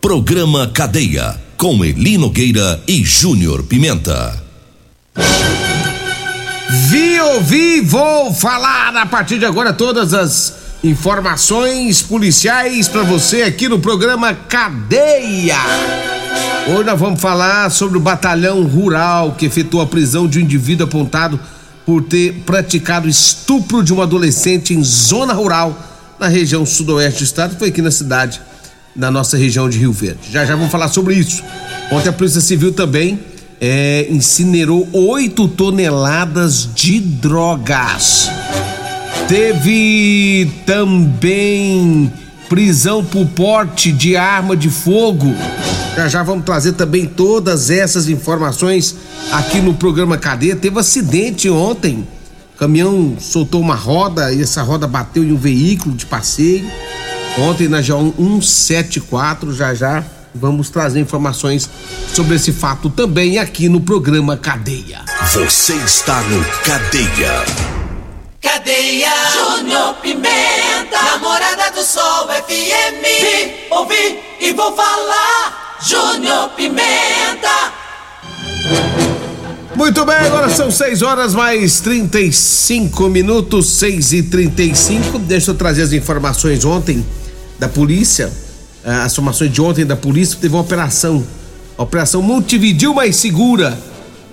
Programa Cadeia. Com Eli Nogueira e Júnior Pimenta. Vi, ouvi, vou falar a partir de agora todas as informações policiais para você aqui no programa Cadeia. Hoje nós vamos falar sobre o batalhão rural que efetuou a prisão de um indivíduo apontado por ter praticado estupro de um adolescente em zona rural na região sudoeste do estado, foi aqui na cidade, na nossa região de Rio Verde. Já já vamos falar sobre isso. Ontem a Polícia Civil também é, incinerou 8 toneladas de drogas. Teve também prisão por porte de arma de fogo. Já já vamos trazer também todas essas informações aqui no programa Cadeia. Teve acidente ontem. O caminhão soltou uma roda e essa roda bateu em um veículo de passeio. Ontem na G1 174, já já vamos trazer informações sobre esse fato também aqui no programa Cadeia. Você está no Cadeia. Cadeia. Júnior Pimenta, namorada do Sol FM. Vim, ouvi e vou falar. Júnior Pimenta. Muito bem, agora são 6 horas mais 35 minutos, 6 e 35 Deixa eu trazer as informações ontem da polícia. As informações de ontem da polícia teve uma operação. Operação Montevidil Mais Segura.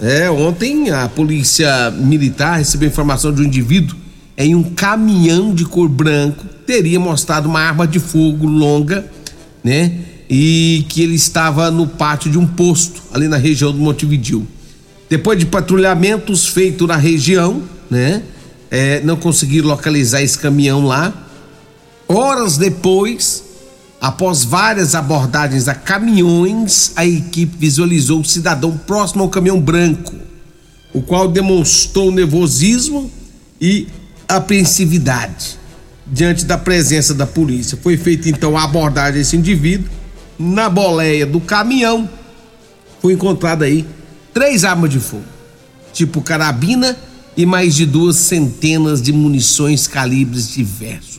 É, ontem a polícia militar recebeu informação de um indivíduo em um caminhão de cor branco teria mostrado uma arma de fogo longa, né? E que ele estava no pátio de um posto ali na região do Montevidil. Depois de patrulhamentos feitos na região, né? É, não conseguiram localizar esse caminhão lá. Horas depois, após várias abordagens a caminhões, a equipe visualizou o cidadão próximo ao caminhão branco, o qual demonstrou nervosismo e apreensividade diante da presença da polícia. Foi feita então a abordagem desse indivíduo na boleia do caminhão. Foi encontrada aí três armas de fogo, tipo carabina e mais de duas centenas de munições calibres diversos.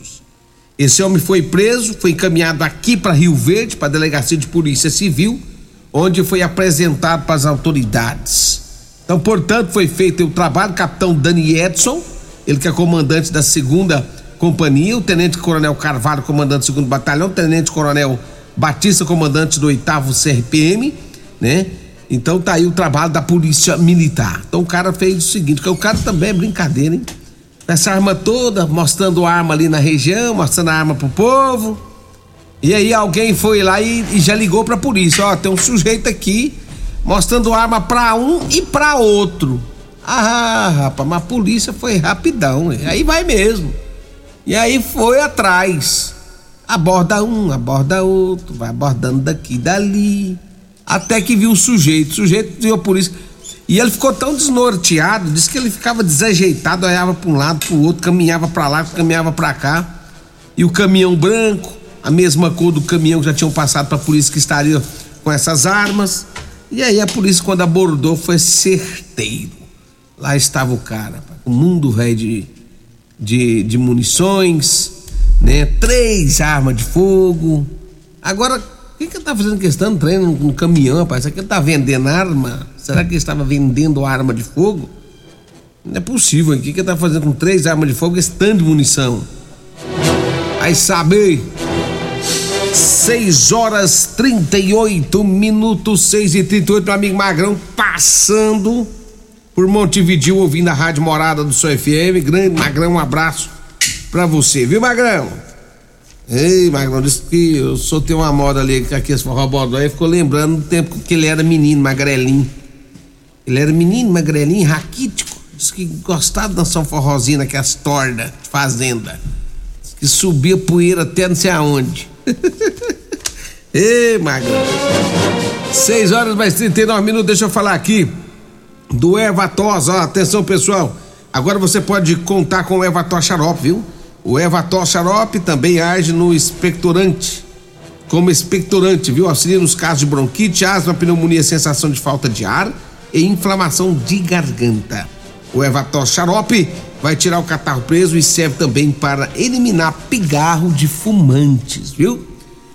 Esse homem foi preso, foi encaminhado aqui para Rio Verde, para a delegacia de polícia civil, onde foi apresentado para as autoridades. Então, portanto, foi feito o trabalho, capitão Dani Edson, ele que é comandante da segunda companhia, o tenente coronel Carvalho, comandante do segundo batalhão, o tenente coronel Batista, comandante do oitavo CRPM, né? Então tá aí o trabalho da polícia militar. Então o cara fez o seguinte, que o cara também é brincadeira, hein? Essa arma toda, mostrando arma ali na região, mostrando arma pro povo. E aí alguém foi lá e, e já ligou pra polícia, ó, tem um sujeito aqui mostrando arma pra um e pra outro. Ah, rapaz, mas a polícia foi rapidão, aí vai mesmo. E aí foi atrás. Aborda um, aborda outro, vai abordando daqui dali. Até que viu o sujeito. O sujeito viu a polícia. E ele ficou tão desnorteado, disse que ele ficava desajeitado, olhava para um lado, para o outro, caminhava para lá, caminhava para cá. E o caminhão branco, a mesma cor do caminhão que já tinham passado para a polícia que estaria com essas armas. E aí a polícia, quando abordou, foi certeiro. Lá estava o cara, um mundo velho de, de, de munições, né? Três armas de fogo. Agora, o que, que ele tá fazendo questão de treino num caminhão, rapaz? Será que ele tá vendendo arma? Será que ele estava vendendo arma de fogo? Não é possível. O que, que ele tá fazendo com três armas de fogo e esse tanto de munição? Aí sabe. 6 horas 38 minutos, 6 e 38 meu amigo Magrão passando por Montevidil, ouvindo a Rádio Morada do Seu FM. Grande Magrão, um abraço pra você, viu, Magrão? Ei, Magrão, disse que eu tenho uma moda ali com aqueles forrobodó e ficou lembrando do tempo que ele era menino, magrelinho. Ele era menino, magrelinho, raquítico. Disse que gostava de dançar um forrozinho naquelas tordas de fazenda. Diz que subia poeira até não sei aonde. Ei, Magrão. 6 horas mais 39 minutos, deixa eu falar aqui do Ervatos, ó, atenção pessoal. Agora você pode contar com o Ervatos Xarope, viu? O Ervatos Xarope também age no expectorante, como expectorante, viu? Auxilia nos casos de bronquite, asma, pneumonia, sensação de falta de ar e inflamação de garganta. O Ervatos Xarope vai tirar o catarro preso e serve também para eliminar pigarro de fumantes, viu?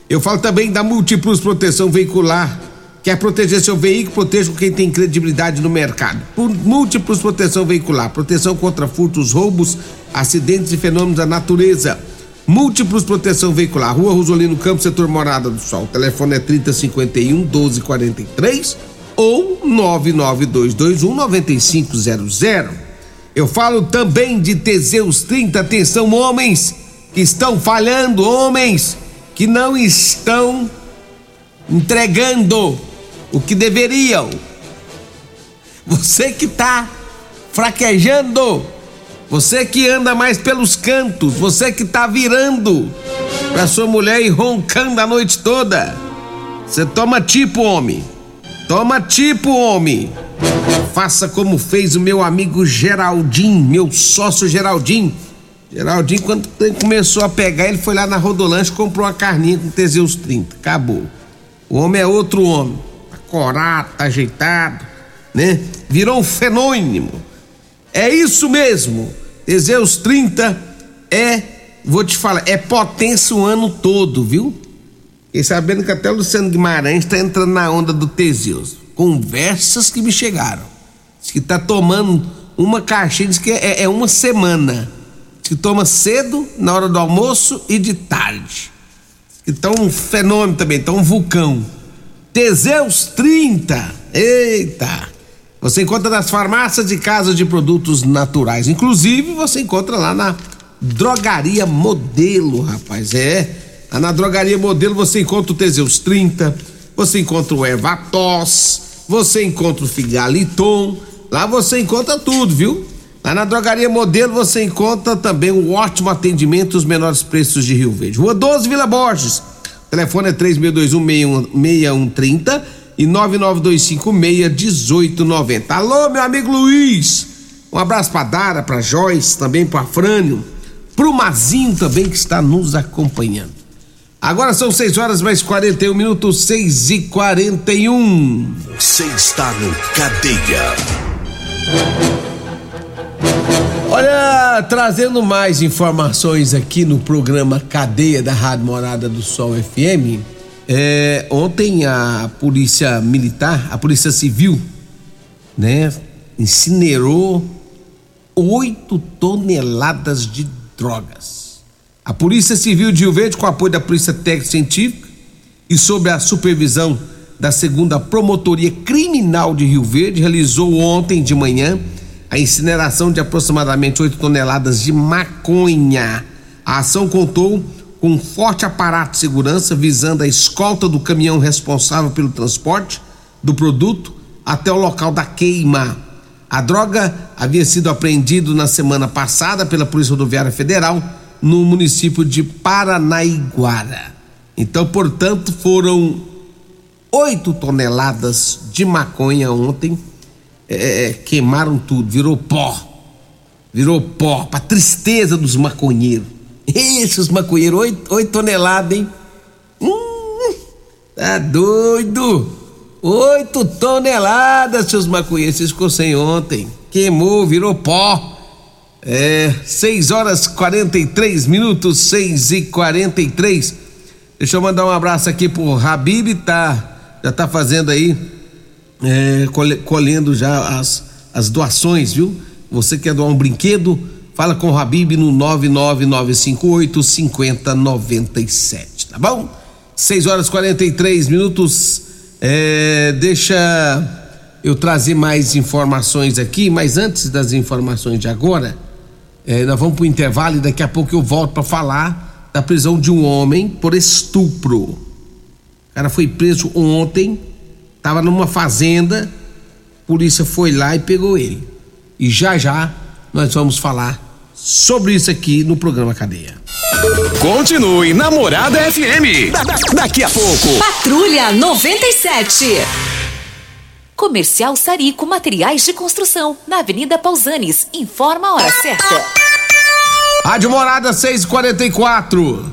Eu falo também da Múltiplos Proteção Veicular Quer proteger seu veículo? Proteja quem tem credibilidade no mercado. Por múltiplos proteção veicular, proteção contra furtos, roubos, acidentes e fenômenos da natureza. Múltiplos proteção veicular. Rua Rosolino Campos, setor Morada do Sol. O telefone é 3051 1243 ou 99221 9500. Eu falo também de Teseus 30. Atenção, homens que estão falhando, homens que não estão entregando o que deveriam. Você que está fraquejando, você que anda mais pelos cantos, você que está virando para sua mulher e roncando a noite toda. Você toma tipo, homem. Toma tipo, homem. Faça como fez o meu amigo Geraldinho, meu sócio Geraldinho. Geraldinho, quando começou a pegar, ele foi lá na Rodolanche e comprou uma carninha com Teseus 30. Acabou. O homem é outro homem corado, tá ajeitado, né? Virou um fenômeno. É isso mesmo. Teseus 30 é, vou te falar, é potência o ano todo, viu? E sabendo que até o Luciano Guimarães está entrando na onda do Teseus. Conversas que me chegaram. Diz que tá tomando uma caixinha, diz que é, é uma semana. Diz que toma cedo, na hora do almoço e de tarde. Tá um fenômeno também, tá um vulcão. Teseus 30. Eita! Você encontra nas farmácias e casas de produtos naturais. Inclusive, você encontra lá na Drogaria Modelo, rapaz. É. Lá na Drogaria Modelo você encontra o Teseus 30, você encontra o Ervatos, você encontra o Figaliton. Lá você encontra tudo, viu? Lá na Drogaria Modelo você encontra também um ótimo atendimento, os menores preços de Rio Verde. Rua 12 Vila Borges. Telefone é 3621-6130 e 99256-1890. Alô, meu amigo Luiz. Um abraço pra Dara, pra Joyce, também pro Afrânio, pro Mazinho também que está nos acompanhando. Agora são 6 horas mais 41 minutos, 6 e 41. Você está no Cadeia. Olha, trazendo mais informações aqui no programa Cadeia da Rádio Morada do Sol FM. É, ontem a polícia militar, a polícia civil, né, incinerou oito toneladas de drogas. A Polícia Civil de Rio Verde, com apoio da Polícia Técnica Científica e sob a supervisão da segunda Promotoria Criminal de Rio Verde, realizou ontem de manhã a incineração de aproximadamente 8 toneladas de maconha. A ação contou com um forte aparato de segurança visando a escolta do caminhão responsável pelo transporte do produto até o local da queima. A droga havia sido apreendida na semana passada pela Polícia Rodoviária Federal no município de Paranaiguara. Então, portanto, foram 8 toneladas de maconha ontem é, é, é, queimaram tudo, virou pó. Virou pó, pra tristeza dos maconheiros. Esses maconheiros, oito, oito toneladas, hein? Hum, tá doido? Oito toneladas, seus maconheiros, vocês ficou sem ontem. Queimou, virou pó. É, 6 horas 43 minutos, 6 e 43. Deixa eu mandar um abraço aqui pro Habib, tá? Já tá fazendo aí é, colhendo já as, as doações, viu? Você quer doar um brinquedo? Fala com o Habib no 99958 5097, tá bom? 6 horas 43 minutos. É, deixa eu trazer mais informações aqui, mas antes das informações de agora, é, nós vamos para o intervalo e daqui a pouco eu volto para falar da prisão de um homem por estupro. O cara foi preso ontem, estava numa fazenda, a polícia foi lá e pegou ele. E já já nós vamos falar sobre isso aqui no programa Cadeia. Continue Namorada FM. Da- da- daqui a pouco. Patrulha 97. Comercial Sarico Materiais de Construção, na Avenida Pausanes. Informa a hora certa. Rádio Morada 644.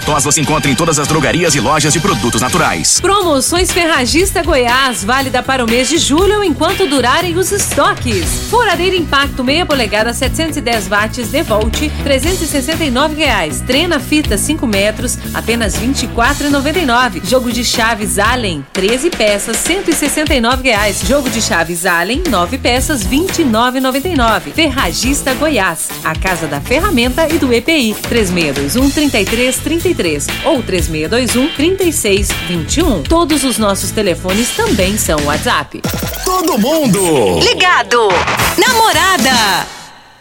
tos você encontra em todas as drogarias e lojas de produtos naturais. Promoções Ferragista Goiás, válida para o mês de julho enquanto durarem os estoques. Furadeira Impacto meia polegada 710 watts Devolt, 369 reais. Trena fita 5 metros, apenas R$ 24,99. Jogo de chaves Allen, 13 peças, 169 reais. Jogo de chaves Allen, 9 peças, R$ 29,99. Ferragista Goiás, a casa da ferramenta e do EPI, 3621 3333 ou 3621 3621. Todos os nossos telefones também são WhatsApp. Todo mundo. Ligado. Namorada.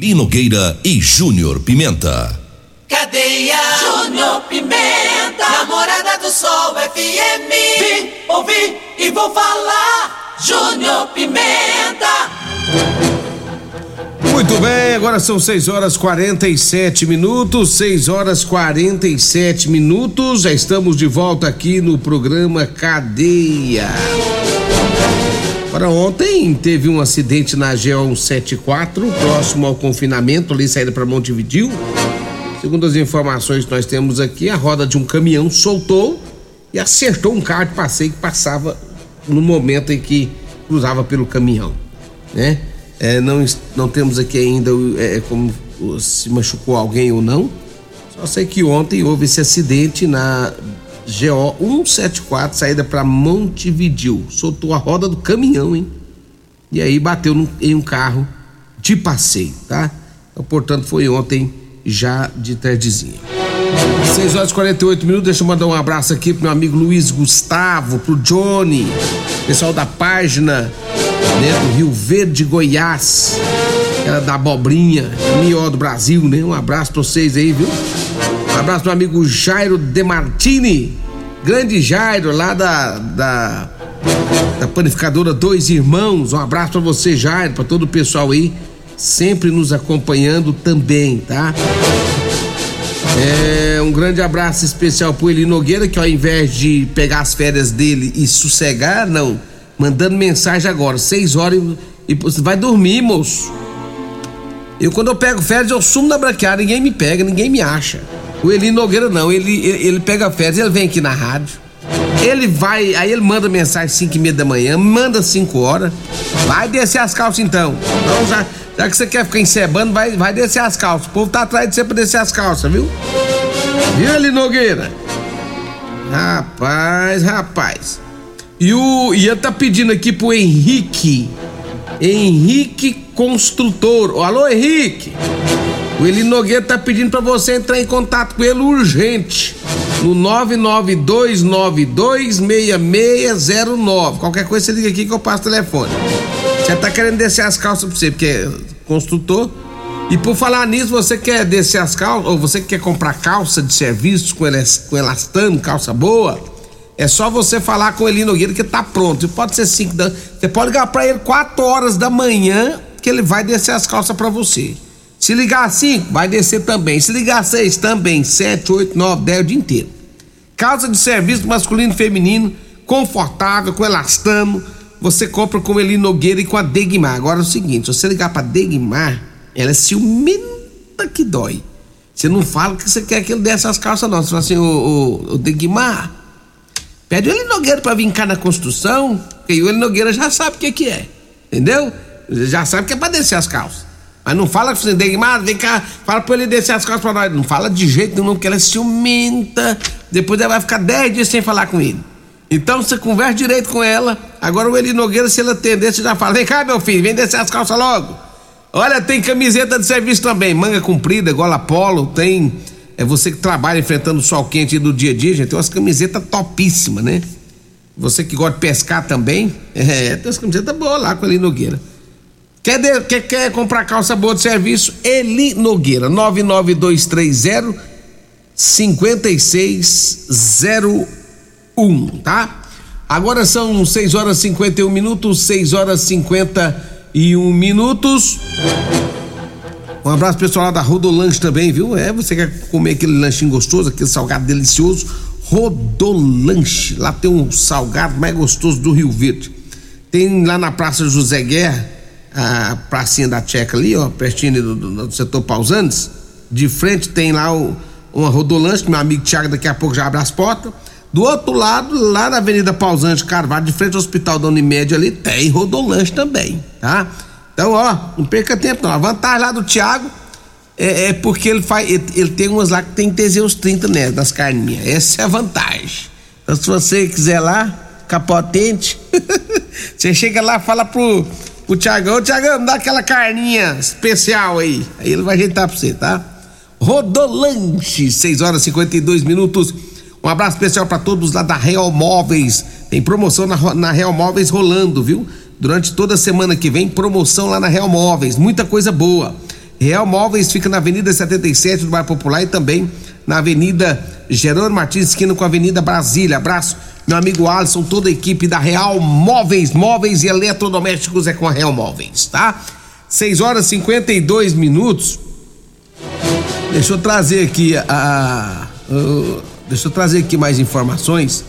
Lino Gueira e Júnior Pimenta. Cadeia. Júnior Pimenta. Namorada do Sol FM. Vim, ouvi e vou falar. Júnior Pimenta. Muito bem, agora são 6 horas 47 minutos, 6 horas 47 minutos. Já estamos de volta aqui no programa Cadeia. Para ontem teve um acidente na GO 174, próximo ao confinamento, ali saída para Montevidil. Segundo as informações que nós temos aqui, a roda de um caminhão soltou e acertou um carro de passeio que passava no momento em que cruzava pelo caminhão, né? É, não, não temos aqui ainda é, como se machucou alguém ou não. Só sei que ontem houve esse acidente na GO 174, saída para Montevidil. Soltou a roda do caminhão, hein? E aí bateu em um carro de passeio, tá? Então, portanto, foi ontem já de tardezinha. 6 horas e 48 minutos, deixa eu mandar um abraço aqui pro meu amigo Luiz Gustavo, pro Johnny, pessoal da página né, do Rio Verde, Goiás. Era da abobrinha, melhor do Brasil, né? Um abraço pra vocês aí, viu? Abraço pro amigo Jairo De Martini. Grande Jairo, lá da, da, da panificadora Dois Irmãos. Um abraço pra você, Jairo, pra todo o pessoal aí, sempre nos acompanhando também, tá? É, um grande abraço especial pro Eli Nogueira, que ao invés de pegar as férias dele e sossegar, não, mandando mensagem agora, seis horas e, e você vai dormir, moço. Eu, quando eu pego férias, eu sumo na branqueada, ninguém me pega, ninguém me acha. O Eli Nogueira não, ele, ele, pega férias, ele vem aqui na rádio. Ele vai, aí ele manda mensagem 5 e meia da manhã, manda 5 horas. Vai descer as calças então. Então já, já que você quer ficar encebando, vai, vai descer as calças. O povo tá atrás de você pra descer as calças, viu? Viu, Eli Nogueira? Rapaz, rapaz. E o. E tá pedindo aqui pro Henrique. Henrique Construtor. Alô, Henrique! O Eli Nogueira tá pedindo para você entrar em contato com ele urgente. No 992926609. Qualquer coisa você liga aqui que eu passo o telefone. Você tá querendo descer as calças pra você, porque é construtor. E por falar nisso, você quer descer as calças, ou você quer comprar calça de serviço com, com elastano, calça boa? É só você falar com o Eli Nogueira que tá pronto. Pode ser 5 da. Você pode ligar pra ele 4 horas da manhã que ele vai descer as calças para você. Se ligar 5, vai descer também. Se ligar 6, também. 7, 8, 9, 10 o dia inteiro. Calça de serviço masculino e feminino, confortável, com elastano. Você compra com Eli Nogueira e com a Degmar. Agora é o seguinte: se você ligar pra Degmar, ela é ciumenta que dói. Você não fala que você quer que ele desça as calças, não. Você fala assim, ô, ô, ô Degmar, pede o Eli Nogueira pra vir cá na construção, porque o Eli Nogueira já sabe o que, que é. Entendeu? Já sabe que é pra descer as calças. Mas não fala com você, Degmar, vem cá, fala pra ele descer as calças pra nós. Não fala de jeito nenhum, porque ela é ciumenta. Depois ela vai ficar 10 dias sem falar com ele. Então você conversa direito com ela. Agora o Eli Nogueira, se ele atender, você já fala: vem cá, meu filho, vem descer as calças logo. Olha, tem camiseta de serviço também, manga comprida, gola polo, tem. É você que trabalha enfrentando o sol quente do dia a dia, gente. Tem umas camisetas topíssimas, né? Você que gosta de pescar também, é, tem umas camisetas boas lá com o Eli Nogueira. Quer, de, quer, quer comprar calça boa de serviço? Eli Nogueira, 99230 5601, tá? Agora são 6 horas e 51 minutos, 6 horas e 51 minutos. Um abraço pessoal lá da Rodolanche também, viu? É, você quer comer aquele lanchinho gostoso, aquele salgado delicioso? Rodolanche. Lá tem um salgado mais gostoso do Rio Verde. Tem lá na Praça José Guerra a pracinha da Tcheca ali, ó, pertinho do, do, do setor Pausantes. De frente tem lá o, uma rodolanche, que meu amigo Tiago daqui a pouco já abre as portas. Do outro lado, lá na Avenida Pausante Carvalho, de frente ao Hospital da Unimed ali, tem rodolanche também, tá? Então, ó, não perca tempo não. A vantagem lá do Tiago é, é, porque ele faz, ele, ele, tem umas lá que tem Teseus 30 né, das carninhas. Essa é a vantagem. Então, se você quiser lá, capotente, você chega lá, fala pro o Tiagão, Tiagão, me dá aquela carninha especial aí. Aí ele vai ajeitar pra você, tá? Rodolanche, 6 horas e 52 minutos. Um abraço especial para todos lá da Real Móveis. Tem promoção na, na Real Móveis rolando, viu? Durante toda a semana que vem, promoção lá na Real Móveis. Muita coisa boa. Real Móveis fica na Avenida 77 do Bairro Popular e também na Avenida Gerônimo Martins, esquina com a Avenida Brasília. Abraço meu amigo Alisson, toda a equipe da Real Móveis, móveis e eletrodomésticos é com a Real Móveis, tá? 6 horas e 52 minutos. Deixa eu trazer aqui a. Uh, deixa eu trazer aqui mais informações,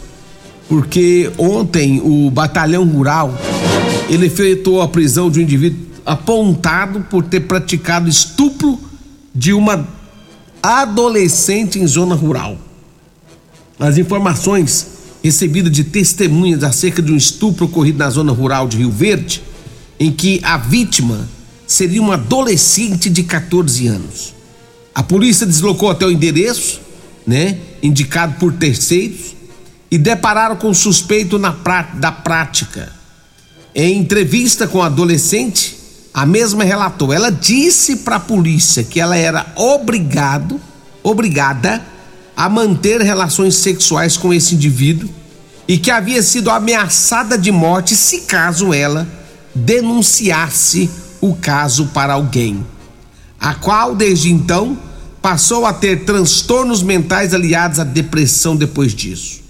porque ontem o Batalhão Rural ele efetuou a prisão de um indivíduo apontado por ter praticado estupro de uma adolescente em zona rural. As informações recebida de testemunhas acerca de um estupro ocorrido na zona rural de Rio Verde, em que a vítima seria uma adolescente de 14 anos. A polícia deslocou até o endereço, né, indicado por terceiros, e depararam com o suspeito na da prática. Em entrevista com a adolescente, a mesma relatou. Ela disse para a polícia que ela era obrigado, obrigada a manter relações sexuais com esse indivíduo e que havia sido ameaçada de morte se caso ela denunciasse o caso para alguém, a qual desde então passou a ter transtornos mentais aliados à depressão depois disso,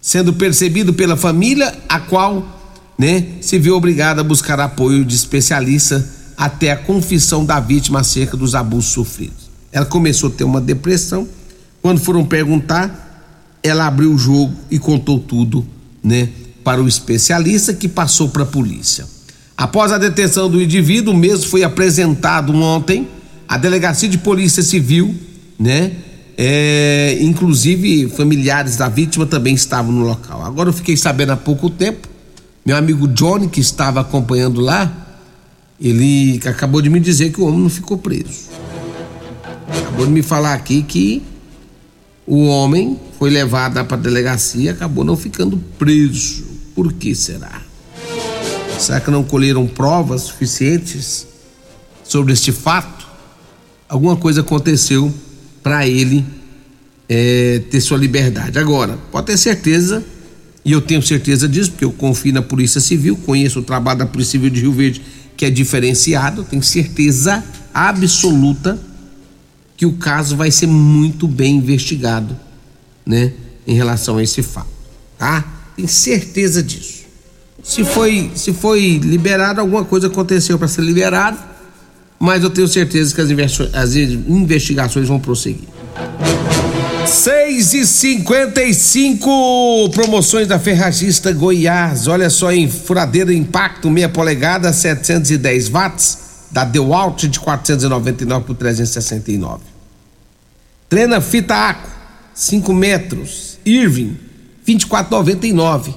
sendo percebido pela família, a qual né, se viu obrigada a buscar apoio de especialista até a confissão da vítima acerca dos abusos sofridos. Ela começou a ter uma depressão. Quando foram perguntar, ela abriu o jogo e contou tudo, né, para o especialista que passou para a polícia. Após a detenção do indivíduo, o mesmo foi apresentado ontem à delegacia de polícia civil, né? É, inclusive familiares da vítima também estavam no local. Agora eu fiquei sabendo há pouco tempo meu amigo Johnny, que estava acompanhando lá, ele acabou de me dizer que o homem não ficou preso. Acabou de me falar aqui que o homem foi levado para a delegacia e acabou não ficando preso. Por que será? Será que não colheram provas suficientes sobre este fato? Alguma coisa aconteceu para ele é, ter sua liberdade. Agora, pode ter certeza e eu tenho certeza disso, porque eu confio na Polícia Civil, conheço o trabalho da Polícia Civil de Rio Verde, que é diferenciado, tenho certeza absoluta que o caso vai ser muito bem investigado, né, em relação a esse fato, tá? Tenho certeza disso. Se foi, se foi liberado, alguma coisa aconteceu para ser liberado, mas eu tenho certeza que as investigações vão prosseguir. 6 e 55 promoções da Ferragista Goiás. Olha só, em furadeira impacto, meia polegada, 710 watts, da Dewalt de 499 por 369. Trena fita Aco, 5 metros, Irving, 24,99.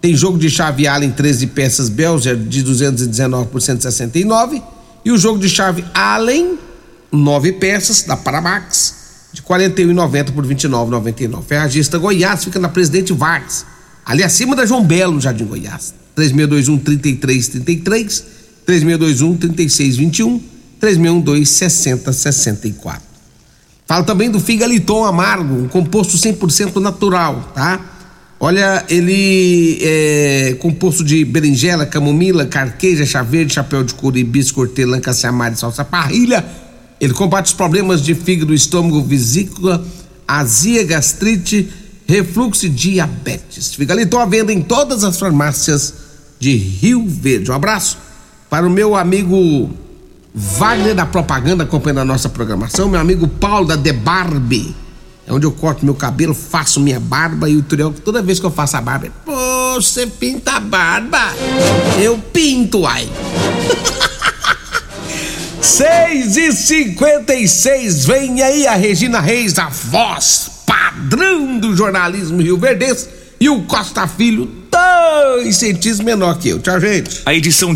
Tem jogo de chave Allen 13 peças Belger de 219 por 169 e o jogo de chave Allen 9 peças da Paramax de 41,90 por 29,99. Ferragista Goiás fica na Presidente Vargas, ali acima da João Belo, Jardim Goiás. 3621 3333, 3621 3621, 3612 6064. Fala também do Figaliton Amargo, um composto 100% natural, tá? Olha, ele é composto de berinjela, camomila, carqueja, chá verde, chapéu de couro, hibisco, hortelã, caciamar e salsa parrilha ele combate os problemas de fígado, estômago, vesícula, azia, gastrite, refluxo e diabetes. Fica ali, estou à venda em todas as farmácias de Rio Verde. Um abraço para o meu amigo Wagner da Propaganda acompanhando a nossa programação, meu amigo Paulo da The Barbie. É onde eu corto meu cabelo, faço minha barba e o Turiel, toda vez que eu faço a barba, pô, você pinta a barba? Eu pinto, ai. 6 e 56 vem aí a Regina Reis, a voz padrão do jornalismo Rio Verdes, e o Costa Filho, dois centímetros menor que eu. Tchau, gente. A edição